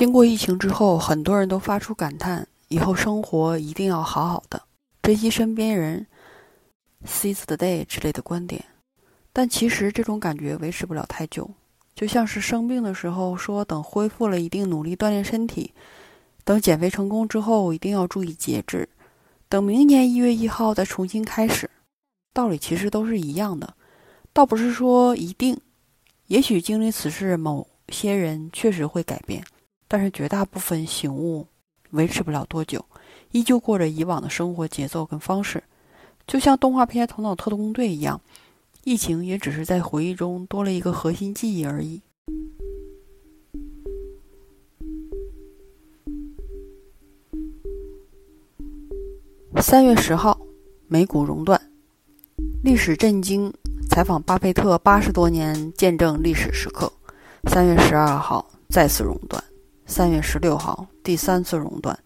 经过疫情之后，很多人都发出感叹：以后生活一定要好好的，珍惜身边人，seize the day 之类的观点。但其实这种感觉维持不了太久，就像是生病的时候说等恢复了一定努力锻炼身体，等减肥成功之后一定要注意节制，等明年一月一号再重新开始。道理其实都是一样的，倒不是说一定，也许经历此事，某些人确实会改变。但是绝大部分醒悟维持不了多久，依旧过着以往的生活节奏跟方式，就像动画片《头脑特工队》一样，疫情也只是在回忆中多了一个核心记忆而已。三月十号，美股熔断，历史震惊，采访巴菲特八十多年，见证历史时刻。三月十二号，再次熔断。三月十六号，第三次熔断。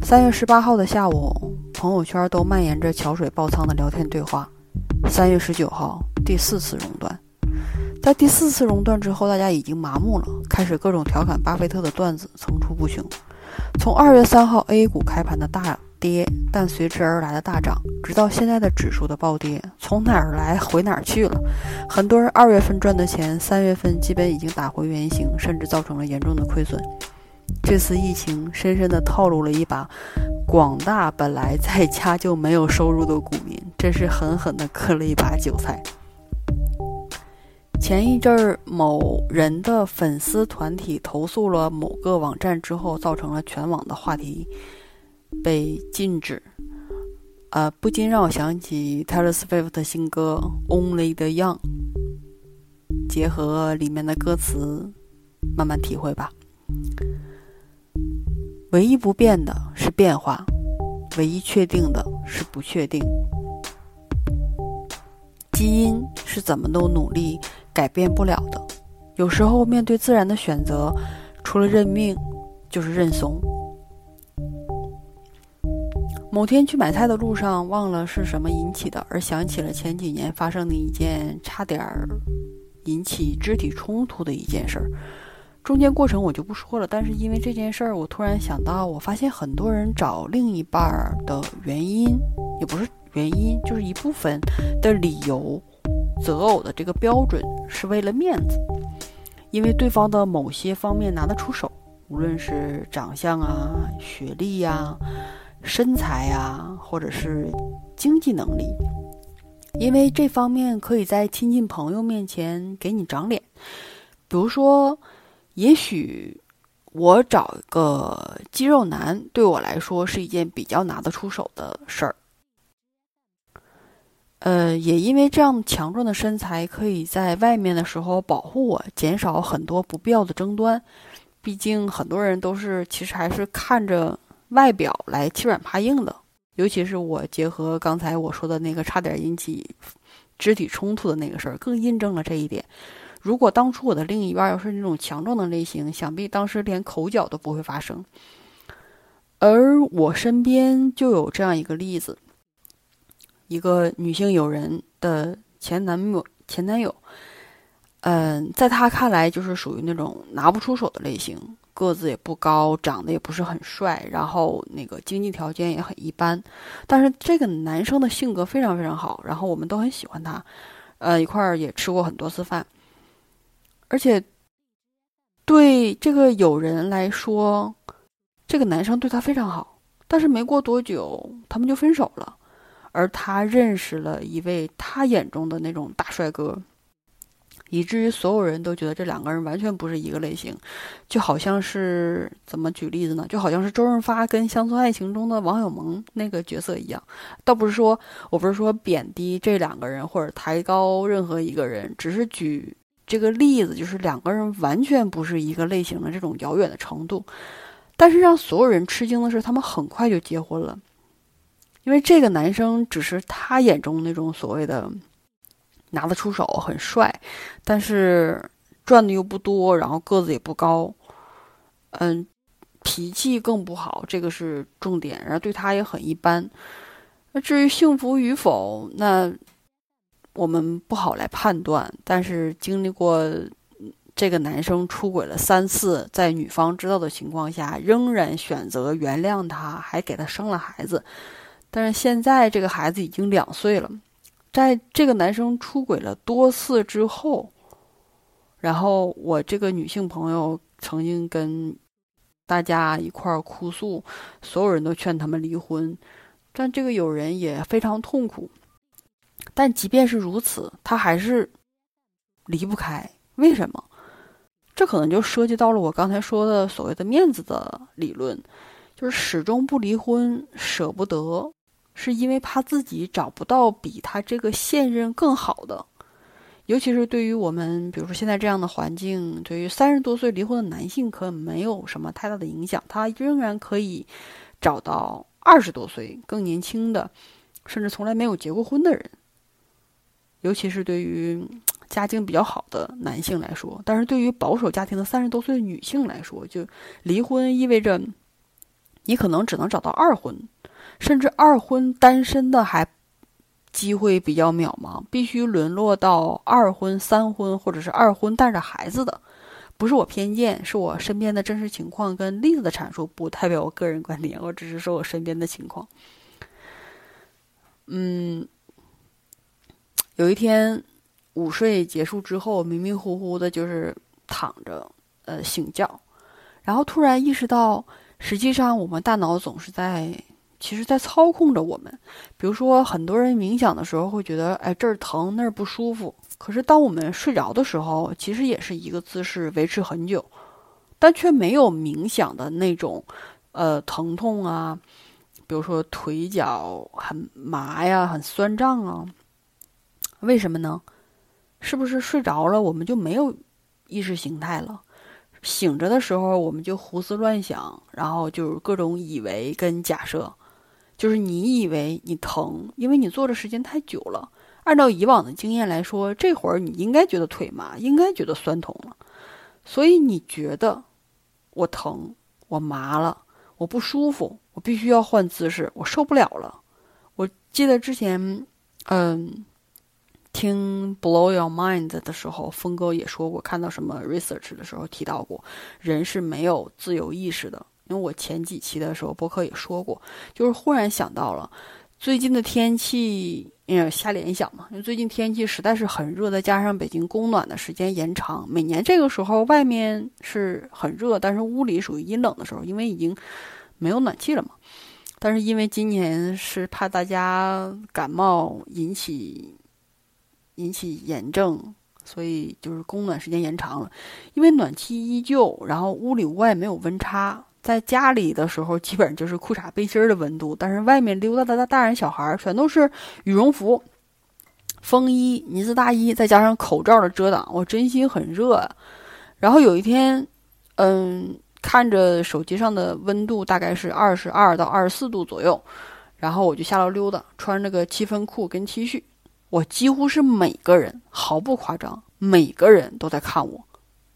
三月十八号的下午，朋友圈都蔓延着桥水爆仓的聊天对话。三月十九号，第四次熔断。在第四次熔断之后，大家已经麻木了，开始各种调侃巴菲特的段子层出不穷。从二月三号 A 股开盘的大跌，但随之而来的大涨，直到现在的指数的暴跌，从哪儿来回哪儿去了。很多人二月份赚的钱，三月份基本已经打回原形，甚至造成了严重的亏损。这次疫情深深地套路了一把广大本来在家就没有收入的股民，真是狠狠地割了一把韭菜。前一阵儿，某人的粉丝团体投诉了某个网站之后，造成了全网的话题被禁止。呃，不禁让我想起 Taylor Swift 的新歌《Only the Young》，结合里面的歌词，慢慢体会吧。唯一不变的是变化，唯一确定的是不确定。基因是怎么都努力改变不了的，有时候面对自然的选择，除了认命，就是认怂。某天去买菜的路上，忘了是什么引起的，而想起了前几年发生的一件差点引起肢体冲突的一件事儿。中间过程我就不说了，但是因为这件事儿，我突然想到，我发现很多人找另一半儿的原因，也不是原因，就是一部分的理由，择偶的这个标准是为了面子，因为对方的某些方面拿得出手，无论是长相啊、学历呀、身材呀，或者是经济能力，因为这方面可以在亲戚朋友面前给你长脸，比如说。也许我找一个肌肉男对我来说是一件比较拿得出手的事儿，呃，也因为这样强壮的身材可以在外面的时候保护我，减少很多不必要的争端。毕竟很多人都是其实还是看着外表来欺软怕硬的，尤其是我结合刚才我说的那个差点引起肢体冲突的那个事儿，更印证了这一点。如果当初我的另一半要是那种强壮的类型，想必当时连口角都不会发生。而我身边就有这样一个例子：一个女性友人的前男友，前男友，嗯，在他看来就是属于那种拿不出手的类型，个子也不高，长得也不是很帅，然后那个经济条件也很一般。但是这个男生的性格非常非常好，然后我们都很喜欢他，呃，一块儿也吃过很多次饭。而且，对这个友人来说，这个男生对她非常好。但是没过多久，他们就分手了。而他认识了一位他眼中的那种大帅哥，以至于所有人都觉得这两个人完全不是一个类型。就好像是怎么举例子呢？就好像是周润发跟《乡村爱情》中的王小蒙那个角色一样。倒不是说我不是说贬低这两个人或者抬高任何一个人，只是举。这个例子就是两个人完全不是一个类型的这种遥远的程度，但是让所有人吃惊的是，他们很快就结婚了，因为这个男生只是他眼中那种所谓的拿得出手、很帅，但是赚的又不多，然后个子也不高，嗯，脾气更不好，这个是重点，然后对他也很一般。那至于幸福与否，那。我们不好来判断，但是经历过这个男生出轨了三次，在女方知道的情况下，仍然选择原谅他，还给他生了孩子。但是现在这个孩子已经两岁了，在这个男生出轨了多次之后，然后我这个女性朋友曾经跟大家一块儿哭诉，所有人都劝他们离婚，但这个友人也非常痛苦。但即便是如此，他还是离不开。为什么？这可能就涉及到了我刚才说的所谓的面子的理论，就是始终不离婚，舍不得，是因为怕自己找不到比他这个现任更好的。尤其是对于我们，比如说现在这样的环境，对于三十多岁离婚的男性，可没有什么太大的影响，他仍然可以找到二十多岁更年轻的，甚至从来没有结过婚的人。尤其是对于。家境比较好的男性来说，但是对于保守家庭的三十多岁的女性来说，就离婚意味着你可能只能找到二婚，甚至二婚单身的还机会比较渺茫，必须沦落到二婚、三婚或者是二婚带着孩子的。不是我偏见，是我身边的真实情况跟例子的阐述，不代表我个人观点，我只是说我身边的情况。嗯，有一天。午睡结束之后，迷迷糊糊的，就是躺着，呃，醒觉，然后突然意识到，实际上我们大脑总是在，其实，在操控着我们。比如说，很多人冥想的时候会觉得，哎，这儿疼，那儿不舒服。可是，当我们睡着的时候，其实也是一个姿势维持很久，但却没有冥想的那种，呃，疼痛啊，比如说腿脚很麻呀，很酸胀啊。为什么呢？是不是睡着了，我们就没有意识形态了？醒着的时候，我们就胡思乱想，然后就是各种以为跟假设。就是你以为你疼，因为你坐的时间太久了。按照以往的经验来说，这会儿你应该觉得腿麻，应该觉得酸痛了。所以你觉得我疼，我麻了，我不舒服，我必须要换姿势，我受不了了。我记得之前，嗯。听《Blow Your Mind》的时候，峰哥也说过，看到什么 research 的时候提到过，人是没有自由意识的。因为我前几期的时候，博客也说过，就是忽然想到了最近的天气，嗯，瞎联想嘛。因为最近天气实在是很热，再加上北京供暖的时间延长，每年这个时候外面是很热，但是屋里属于阴冷的时候，因为已经没有暖气了嘛。但是因为今年是怕大家感冒引起。引起炎症，所以就是供暖时间延长了。因为暖气依旧，然后屋里屋外没有温差。在家里的时候，基本就是裤衩背心的温度，但是外面溜达的大人小孩全都是羽绒服、风衣、呢子大衣，再加上口罩的遮挡，我真心很热。然后有一天，嗯，看着手机上的温度大概是二十二到二十四度左右，然后我就下楼溜达，穿着个七分裤跟 T 恤。我几乎是每个人毫不夸张，每个人都在看我，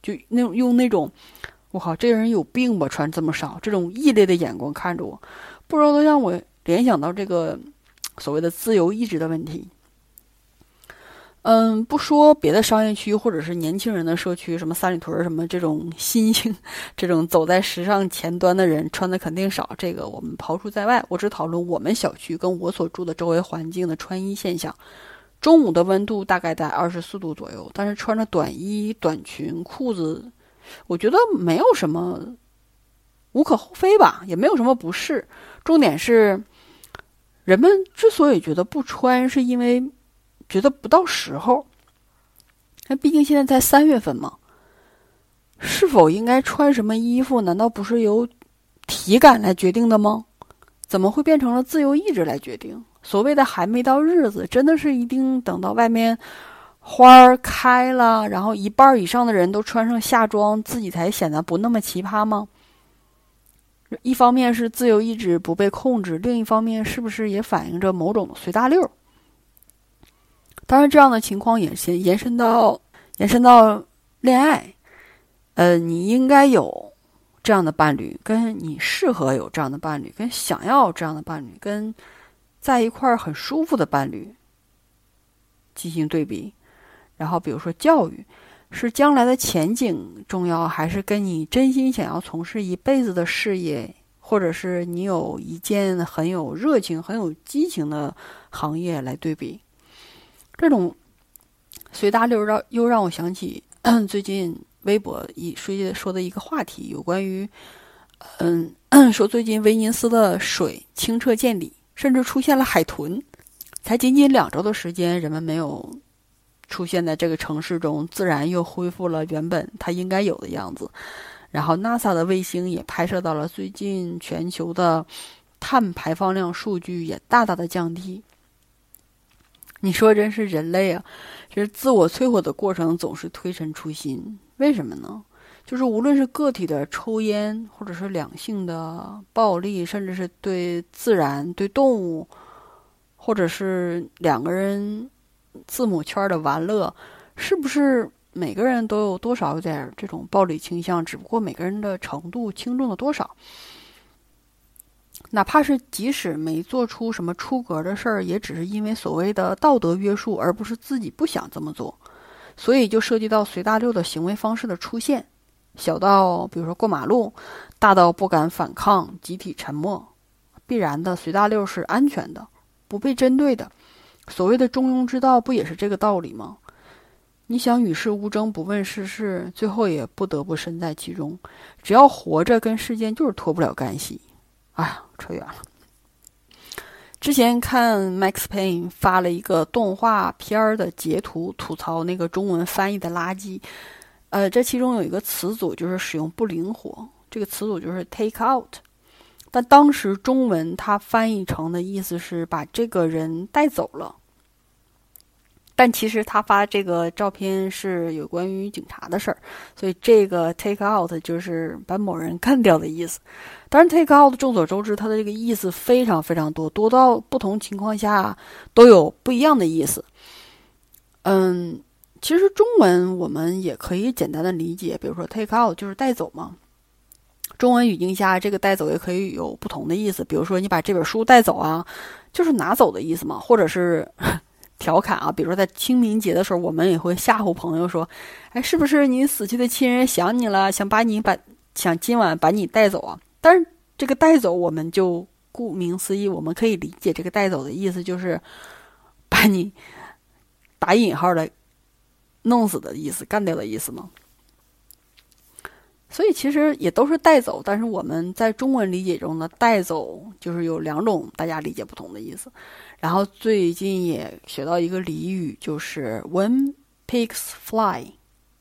就那用那种，我靠，这个人有病吧？穿这么少，这种异类的眼光看着我，不知道都让我联想到这个所谓的自由意志的问题。嗯，不说别的商业区或者是年轻人的社区，什么三里屯什么这种新兴、这种走在时尚前端的人穿的肯定少，这个我们刨除在外。我只讨论我们小区跟我所住的周围环境的穿衣现象。中午的温度大概在二十四度左右，但是穿着短衣、短裙、裤子，我觉得没有什么无可厚非吧，也没有什么不适。重点是，人们之所以觉得不穿，是因为觉得不到时候。那毕竟现在在三月份嘛，是否应该穿什么衣服，难道不是由体感来决定的吗？怎么会变成了自由意志来决定？所谓的还没到日子，真的是一定等到外面花儿开了，然后一半以上的人都穿上夏装，自己才显得不那么奇葩吗？一方面是自由意志不被控制，另一方面是不是也反映着某种随大溜？当然，这样的情况也延延伸到延伸到恋爱，呃，你应该有这样的伴侣，跟你适合有这样的伴侣，跟想要这样的伴侣，跟。在一块儿很舒服的伴侣进行对比，然后比如说教育，是将来的前景重要，还是跟你真心想要从事一辈子的事业，或者是你有一件很有热情、很有激情的行业来对比？这种随大溜让又让我想起最近微博一说说的一个话题，有关于嗯，说最近威尼斯的水清澈见底，甚至出现了海豚。才仅仅两周的时间，人们没有出现在这个城市中，自然又恢复了原本它应该有的样子。然后，NASA 的卫星也拍摄到了最近全球的碳排放量数据也大大的降低。你说，真是人类啊！就是自我摧毁的过程总是推陈出新，为什么呢？就是无论是个体的抽烟，或者是两性的暴力，甚至是对自然、对动物。或者是两个人字母圈的玩乐，是不是每个人都有多少有点这种暴力倾向？只不过每个人的程度轻重了多少。哪怕是即使没做出什么出格的事儿，也只是因为所谓的道德约束，而不是自己不想这么做。所以就涉及到随大溜的行为方式的出现，小到比如说过马路，大到不敢反抗、集体沉默，必然的随大溜是安全的。不被针对的，所谓的中庸之道，不也是这个道理吗？你想与世无争，不问世事，最后也不得不身在其中。只要活着，跟世间就是脱不了干系。哎呀，扯远了。之前看 Max Payne 发了一个动画片儿的截图，吐槽那个中文翻译的垃圾。呃，这其中有一个词组就是使用不灵活，这个词组就是 take out。但当时中文它翻译成的意思是把这个人带走了，但其实他发这个照片是有关于警察的事儿，所以这个 take out 就是把某人 干掉的意思。当然，take out 众所周知，它的这个意思非常非常多，多到不同情况下都有不一样的意思。嗯，其实中文我们也可以简单的理解，比如说 take out 就是带走嘛。中文语境下，这个带走也可以有不同的意思。比如说，你把这本书带走啊，就是拿走的意思嘛。或者是 调侃啊，比如说在清明节的时候，我们也会吓唬朋友说：“哎，是不是你死去的亲人想你了，想把你把想今晚把你带走啊？”但是这个带走，我们就顾名思义，我们可以理解这个带走的意思就是把你打引号的弄死的意思，干掉的意思吗？所以其实也都是带走，但是我们在中文理解中呢，带走就是有两种大家理解不同的意思。然后最近也学到一个俚语，就是 “when pigs fly”，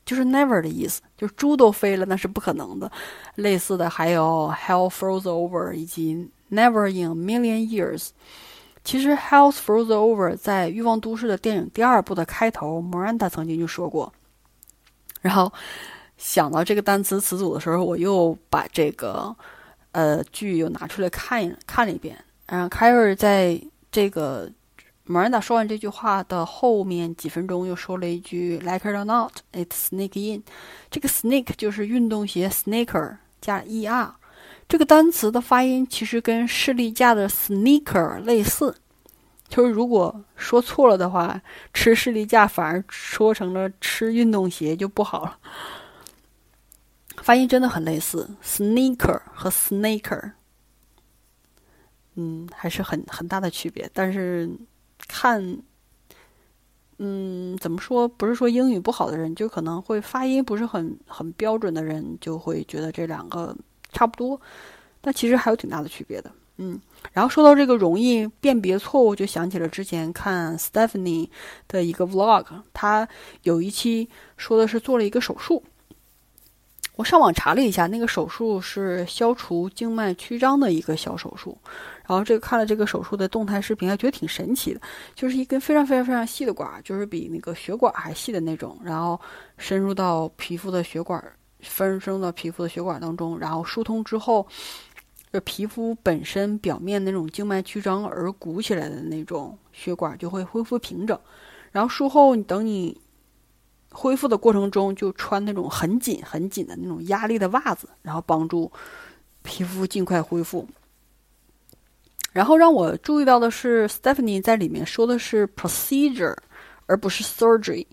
就是 “never” 的意思，就是猪都飞了那是不可能的。类似的还有 “hell froze over” 以及 “never in a million years”。其实 “hell froze over” 在《欲望都市》的电影第二部的开头，Miranda 曾经就说过。然后。想到这个单词词组的时候，我又把这个呃剧又拿出来看一看了一遍。然后凯瑞在这个 Miranda 说完这句话的后面几分钟，又说了一句 “Like it or not, it sneak in”。这个 “sneak” 就是运动鞋 “sneaker” 加 “er”。这个单词的发音其实跟士力架的 “sneaker” 类似，就是如果说错了的话，吃士力架反而说成了吃运动鞋就不好了。发音真的很类似，sneaker 和 snaker，嗯，还是很很大的区别。但是看，嗯，怎么说？不是说英语不好的人，就可能会发音不是很很标准的人，就会觉得这两个差不多。但其实还有挺大的区别的，嗯。然后说到这个容易辨别错误，就想起了之前看 Stephanie 的一个 vlog，他有一期说的是做了一个手术。我上网查了一下，那个手术是消除静脉曲张的一个小手术。然后这个看了这个手术的动态视频，还觉得挺神奇的，就是一根非常非常非常细的管，就是比那个血管还细的那种，然后深入到皮肤的血管，分生到皮肤的血管当中，然后疏通之后，这皮肤本身表面那种静脉曲张而鼓起来的那种血管就会恢复平整。然后术后你等你。恢复的过程中，就穿那种很紧、很紧的那种压力的袜子，然后帮助皮肤尽快恢复。然后让我注意到的是，Stephanie 在里面说的是 procedure，而不是 surgery。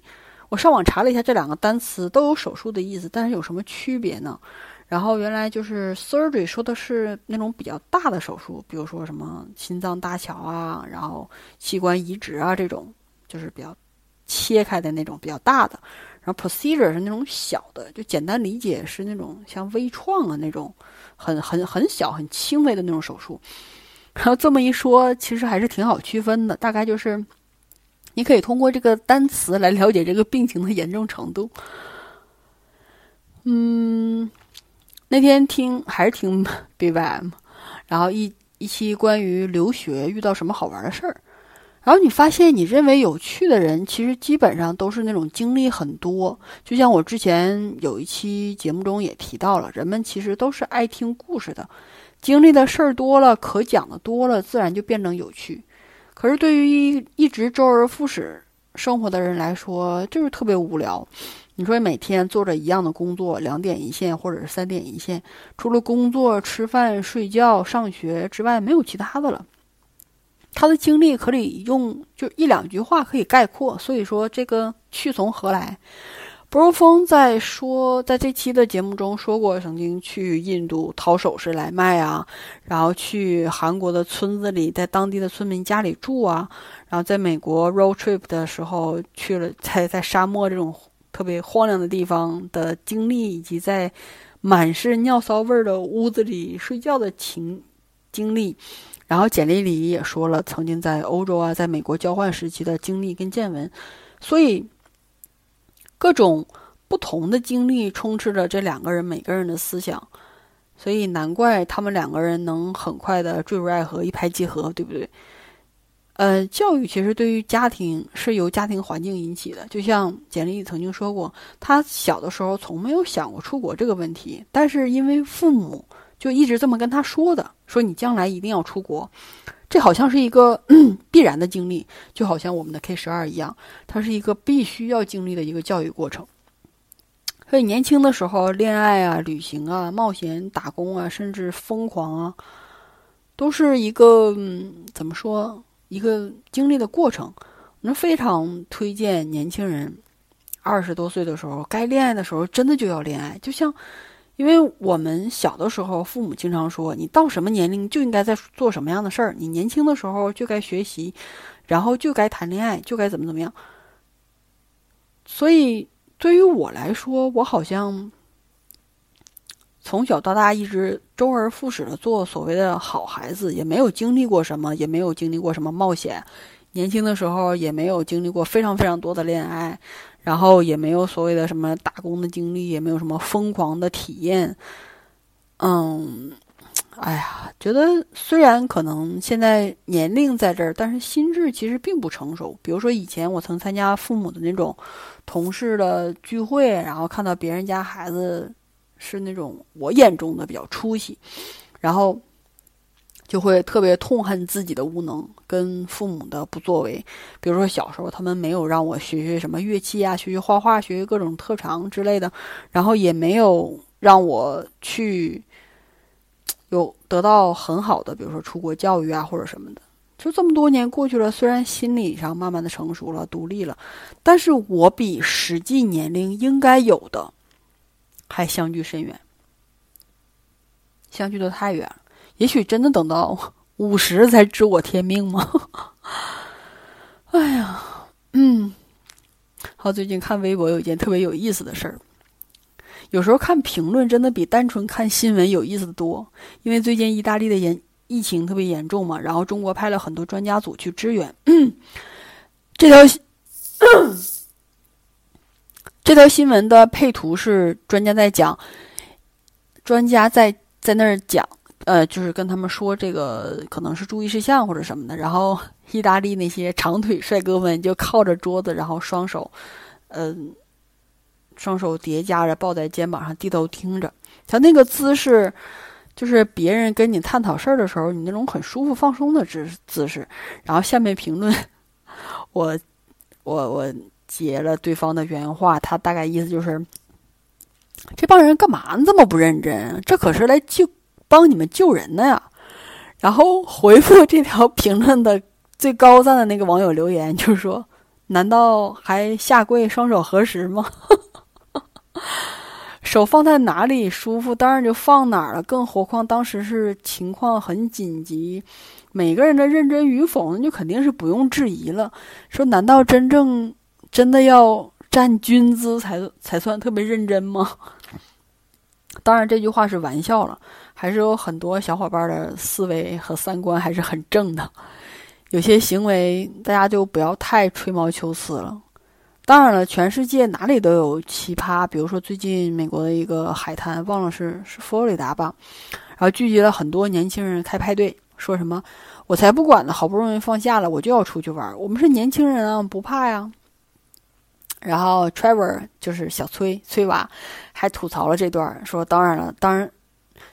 我上网查了一下这两个单词都有手术的意思，但是有什么区别呢？然后原来就是 surgery 说的是那种比较大的手术，比如说什么心脏搭桥啊，然后器官移植啊这种，就是比较切开的那种比较大的。然后 procedure 是那种小的，就简单理解是那种像微创啊那种很很很小很轻微的那种手术。然后这么一说，其实还是挺好区分的，大概就是你可以通过这个单词来了解这个病情的严重程度。嗯。那天听还是听 BVM，然后一一期关于留学遇到什么好玩的事儿，然后你发现你认为有趣的人，其实基本上都是那种经历很多。就像我之前有一期节目中也提到了，人们其实都是爱听故事的，经历的事儿多了，可讲的多了，自然就变成有趣。可是对于一一直周而复始生活的人来说，就是特别无聊。你说每天做着一样的工作，两点一线或者是三点一线，除了工作、吃饭、睡觉、上学之外，没有其他的了。他的经历可以用就一两句话可以概括，所以说这个去从何来？不如峰在说，在这期的节目中说过，曾经去印度淘首饰来卖啊，然后去韩国的村子里，在当地的村民家里住啊，然后在美国 road trip 的时候去了，在在沙漠这种。特别荒凉的地方的经历，以及在满是尿骚味儿的屋子里睡觉的情经历，然后简历里也说了曾经在欧洲啊，在美国交换时期的经历跟见闻，所以各种不同的经历充斥着这两个人每个人的思想，所以难怪他们两个人能很快的坠入爱河，一拍即合，对不对？呃，教育其实对于家庭是由家庭环境引起的。就像简历曾经说过，他小的时候从没有想过出国这个问题，但是因为父母就一直这么跟他说的，说你将来一定要出国，这好像是一个 必然的经历，就好像我们的 K 十二一样，它是一个必须要经历的一个教育过程。所以年轻的时候，恋爱啊、旅行啊、冒险、打工啊，甚至疯狂啊，都是一个怎么说？一个经历的过程，我非常推荐年轻人二十多岁的时候，该恋爱的时候，真的就要恋爱。就像，因为我们小的时候，父母经常说，你到什么年龄就应该在做什么样的事儿。你年轻的时候就该学习，然后就该谈恋爱，就该怎么怎么样。所以，对于我来说，我好像。从小到大一直周而复始的做所谓的好孩子，也没有经历过什么，也没有经历过什么冒险。年轻的时候也没有经历过非常非常多的恋爱，然后也没有所谓的什么打工的经历，也没有什么疯狂的体验。嗯，哎呀，觉得虽然可能现在年龄在这儿，但是心智其实并不成熟。比如说以前我曾参加父母的那种同事的聚会，然后看到别人家孩子。是那种我眼中的比较出息，然后就会特别痛恨自己的无能跟父母的不作为。比如说小时候他们没有让我学学什么乐器啊，学学画画，学学各种特长之类的，然后也没有让我去有得到很好的，比如说出国教育啊或者什么的。就这么多年过去了，虽然心理上慢慢的成熟了、独立了，但是我比实际年龄应该有的。还相距甚远，相距的太远了。也许真的等到五十才知我天命吗？哎呀，嗯，好，最近看微博有一件特别有意思的事儿。有时候看评论真的比单纯看新闻有意思的多，因为最近意大利的严疫情特别严重嘛，然后中国派了很多专家组去支援。这条。这条新闻的配图是专家在讲，专家在在那儿讲，呃，就是跟他们说这个可能是注意事项或者什么的。然后 意大利那些长腿帅哥们就靠着桌子，然后双手，嗯，双手叠加着抱在肩膀上，低头听着。他那个姿势，就是别人跟你探讨事儿的时候，你那种很舒服放松的姿姿势。然后下面评论，我，我，我。截了对方的原话，他大概意思就是：这帮人干嘛这么不认真？这可是来救帮你们救人的呀！然后回复这条评论的最高赞的那个网友留言 就是说：难道还下跪双手合十吗？手放在哪里舒服，当然就放哪儿了。更何况当时是情况很紧急，每个人的认真与否，那就肯定是不用质疑了。说难道真正真的要站军姿才才算特别认真吗？当然这句话是玩笑了，还是有很多小伙伴的思维和三观还是很正的。有些行为大家就不要太吹毛求疵了。当然了，全世界哪里都有奇葩。比如说，最近美国的一个海滩，忘了是是佛罗里达吧，然后聚集了很多年轻人开派对，说什么“我才不管呢，好不容易放假了，我就要出去玩。我们是年轻人啊，不怕呀。”然后 Trevor 就是小崔崔娃，还吐槽了这段，说：“当然了，当然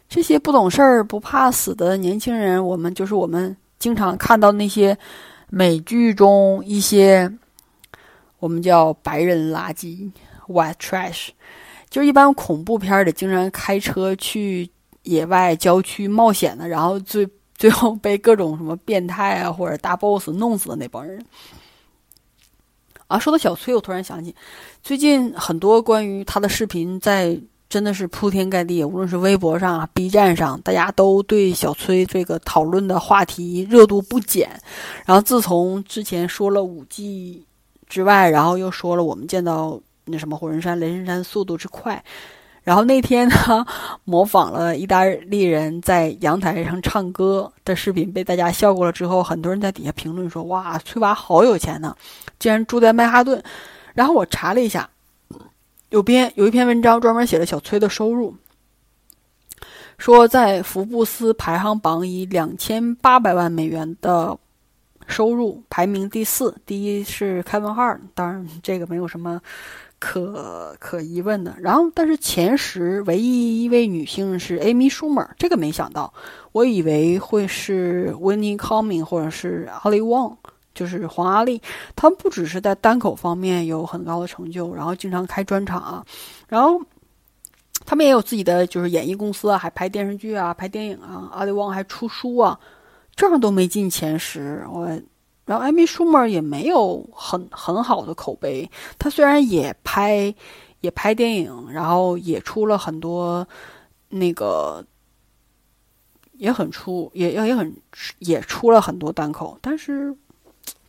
这些不懂事儿、不怕死的年轻人，我们就是我们经常看到那些美剧中一些。”我们叫白人垃圾，white trash，就是一般恐怖片里经常开车去野外郊区冒险的，然后最 最后被各种什么变态啊或者大 boss 弄死的那帮人。啊，说到小崔，我突然想起，最近很多关于他的视频在真的是铺天盖地，无论是微博上、啊 B 站上，大家都对小崔这个讨论的话题热度不减。然后自从之前说了五 G。之外，然后又说了我们见到那什么火神山、雷神山速度之快，然后那天呢，模仿了意大利人在阳台上唱歌的视频被大家笑过了之后，很多人在底下评论说：“哇，崔娃好有钱呢，竟然住在曼哈顿。”然后我查了一下，有篇有一篇文章专门写了小崔的收入，说在福布斯排行榜以两千八百万美元的。收入排名第四，第一是开文哈当然这个没有什么可可疑问的。然后，但是前十唯一一位女性是 Amy Schumer，这个没想到，我以为会是 Winnie Coming 或者是 Ali Wong，就是黄阿丽。他们不只是在单口方面有很高的成就，然后经常开专场啊，然后他们也有自己的就是演艺公司啊，还拍电视剧啊，拍电影啊。阿里旺还出书啊。这样都没进前十，我，然后艾米舒默也没有很很好的口碑。他虽然也拍，也拍电影，然后也出了很多，那个，也很出，也也也很也出了很多单口，但是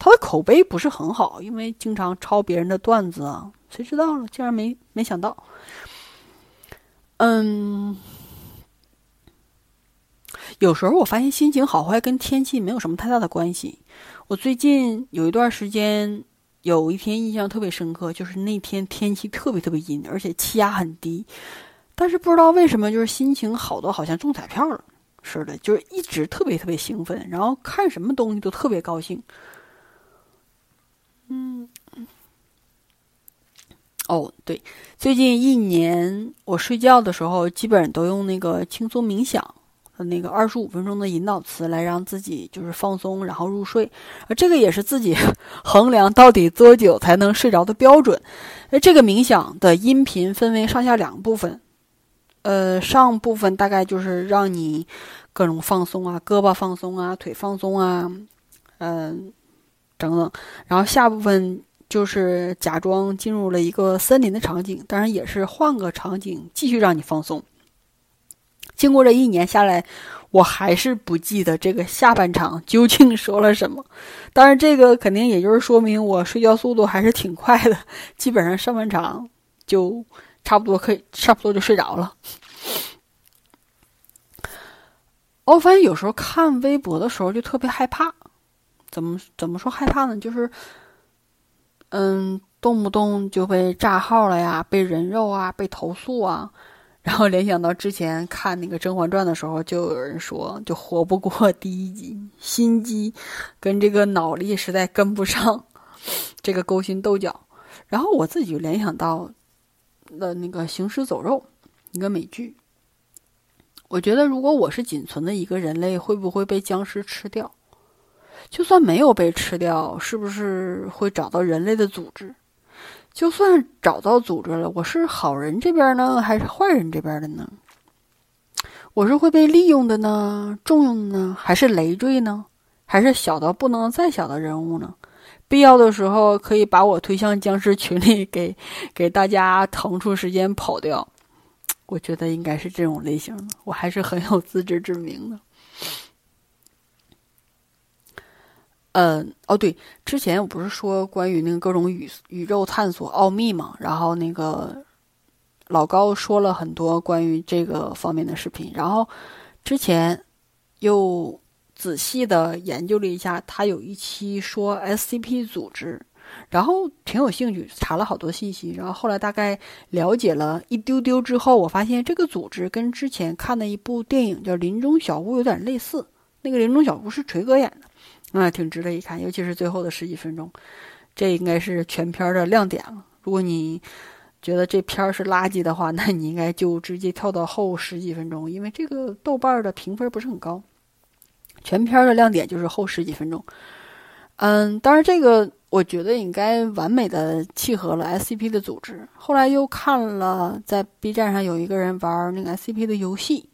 他的口碑不是很好，因为经常抄别人的段子啊。谁知道了？竟然没没想到，嗯。有时候我发现心情好坏跟天气没有什么太大的关系。我最近有一段时间，有一天印象特别深刻，就是那天天气特别特别阴，而且气压很低。但是不知道为什么，就是心情好到好像中彩票了似的，就是一直特别特别兴奋，然后看什么东西都特别高兴。嗯，哦，对，最近一年我睡觉的时候基本都用那个轻松冥想。那个二十五分钟的引导词来让自己就是放松，然后入睡，而这个也是自己 衡量到底多久才能睡着的标准。那这个冥想的音频分为上下两部分，呃，上部分大概就是让你各种放松啊，胳膊放松啊，腿放松啊，嗯，等等，然后下部分就是假装进入了一个森林的场景，当然也是换个场景继续让你放松。经过这一年下来，我还是不记得这个下半场 究竟说了什么。当然，这个肯定也就是说明我睡觉速度还是挺快的，基本上上半场就差不多可以，差不多就睡着了。我发现有时候看微博的时候就特别害怕，怎么怎么说害怕呢？就是，嗯，动不动就被炸号了呀，被人肉啊，被投诉啊。然后联想到之前看那个《甄嬛传》的时候，就有人说就活不过第一集，心机跟这个脑力实在跟不上，这个勾心斗角。然后我自己就联想到了那个《行尸走肉》一个美剧。我觉得如果我是仅存的一个人类，会不会被僵尸吃掉？就算没有被吃掉，是不是会找到人类的组织？就算找到组织了，我是好人这边呢，还是坏人这边的呢？我是会被利用的呢，重用呢，还是累赘呢？还是小到不能再小的人物呢？必要的时候可以把我推向僵尸群里，给给大家腾出时间跑掉。我觉得应该是这种类型的，我还是很有自知之明的。嗯，哦对，之前我不是说关于那个各种宇宇宙探索奥秘嘛，然后那个老高说了很多关于这个方面的视频，然后之前又仔细的研究了一下，他有一期说 SCP 组织。然后挺有兴趣，查了好多信息。然后后来大概了解了一丢丢之后，我发现这个组织跟之前看的一部电影叫《林中小屋》有点类似。那个《林中小屋》是锤哥演的，那，挺值得一看，尤其是最后的十几分钟，这应该是全片的亮点了。如果你觉得这片儿是垃圾的话，那你应该就直接跳到后十几分钟，因为这个豆瓣的评分不是很高。全片的亮点就是后十几分钟。嗯，当然这个。我觉得应该完美的契合了 SCP 的组织。后来又看了在 B 站上有一个人玩那个 SCP 的游戏，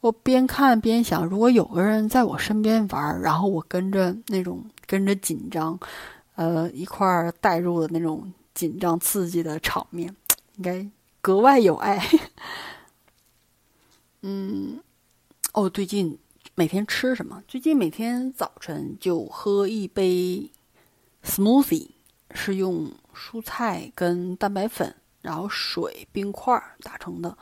我边看边想，如果有个人在我身边玩，然后我跟着那种跟着紧张，呃，一块儿带入的那种紧张刺激的场面，应该格外有爱。嗯，哦，最近每天吃什么？最近每天早晨就喝一杯。Smoothie 是用蔬菜跟蛋白粉，然后水、冰块打成的。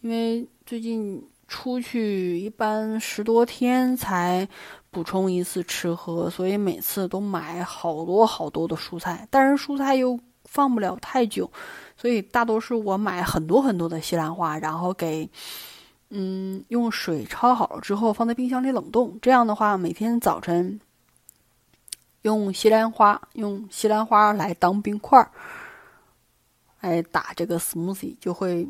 因为最近出去一般十多天才补充一次吃喝，所以每次都买好多好多的蔬菜。但是蔬菜又放不了太久，所以大多是我买很多很多的西兰花，然后给嗯用水焯好了之后放在冰箱里冷冻。这样的话，每天早晨。用西兰花，用西兰花来当冰块儿，来打这个 smoothie，就会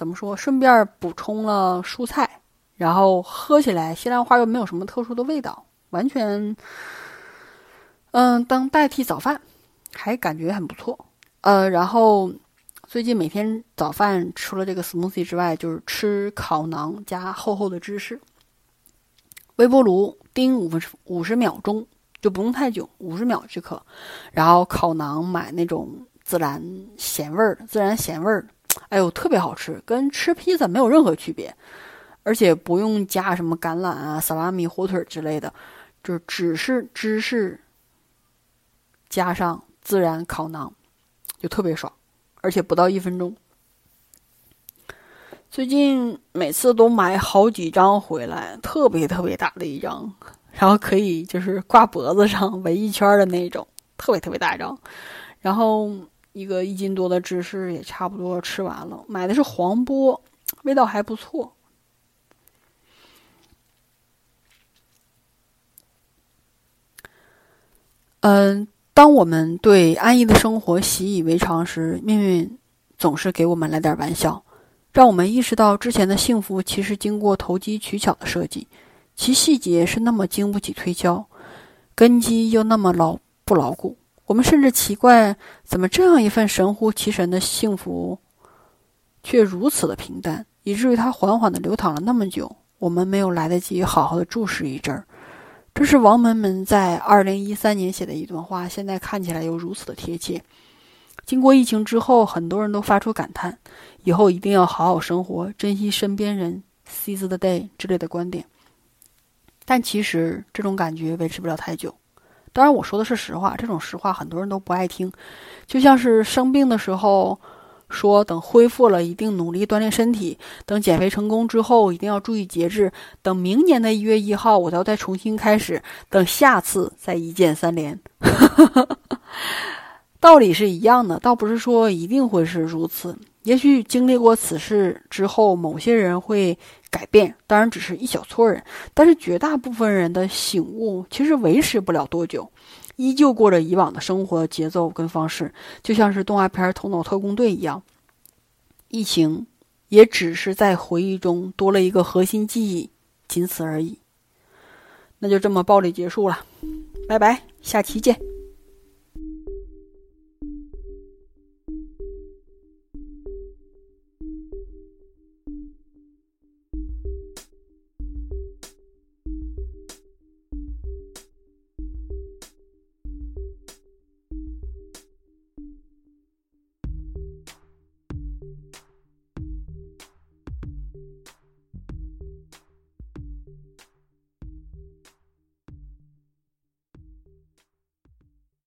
怎么说？顺便补充了蔬菜，然后喝起来西兰花又没有什么特殊的味道，完全，嗯，当代替早饭，还感觉很不错。呃，然后最近每天早饭除了这个 smoothie 之外，就是吃烤馕加厚厚的芝士，微波炉叮五分五十秒钟。就不用太久，五十秒即可。然后烤馕买那种自然咸味儿的，自然咸味儿，哎呦，特别好吃，跟吃披萨没有任何区别，而且不用加什么橄榄啊、萨拉米、火腿之类的，就只是芝士加上自然烤馕，就特别爽，而且不到一分钟。最近每次都买好几张回来，特别特别大的一张。然后可以就是挂脖子上 围一圈的那种，特别特别大张。然后一个一斤多的芝士也差不多吃完了。买的是黄波，味道还不错。嗯，当我们对安逸的生活习以为常时，命运总是给我们来点玩笑，让我们意识到之前的幸福其实经过投机取巧的设计。其细节是那么经不起推敲，根基又那么牢不牢固。我们甚至奇怪，怎么这样一份神乎其神的幸福，却如此的平淡，以至于它缓缓的流淌了那么久，我们没有来得及好好的注视一阵儿。这是王门门在二零一三年写的一段话，现在看起来又如此的贴切。经过疫情之后，很多人都发出感叹：以后一定要好好生活，珍惜身边人，seize the day 之类的观点。但其实这种感觉维持不了太久。当然，我说的是实话，这种实话很多人都不爱听。就像是生病的时候，说等恢复了一定努力锻炼身体，等减肥成功之后一定要注意节制，等明年的一月一号我要再重新开始，等下次再一键三连。道理是一样的，倒不是说一定会是如此。也许经历过此事之后，某些人会改变，当然只是一小撮人，但是绝大部分人的醒悟其实维持不了多久，依旧过着以往的生活节奏跟方式，就像是动画片《头脑特工队》一样。疫情也只是在回忆中多了一个核心记忆，仅此而已。那就这么暴力结束了，拜拜，下期见。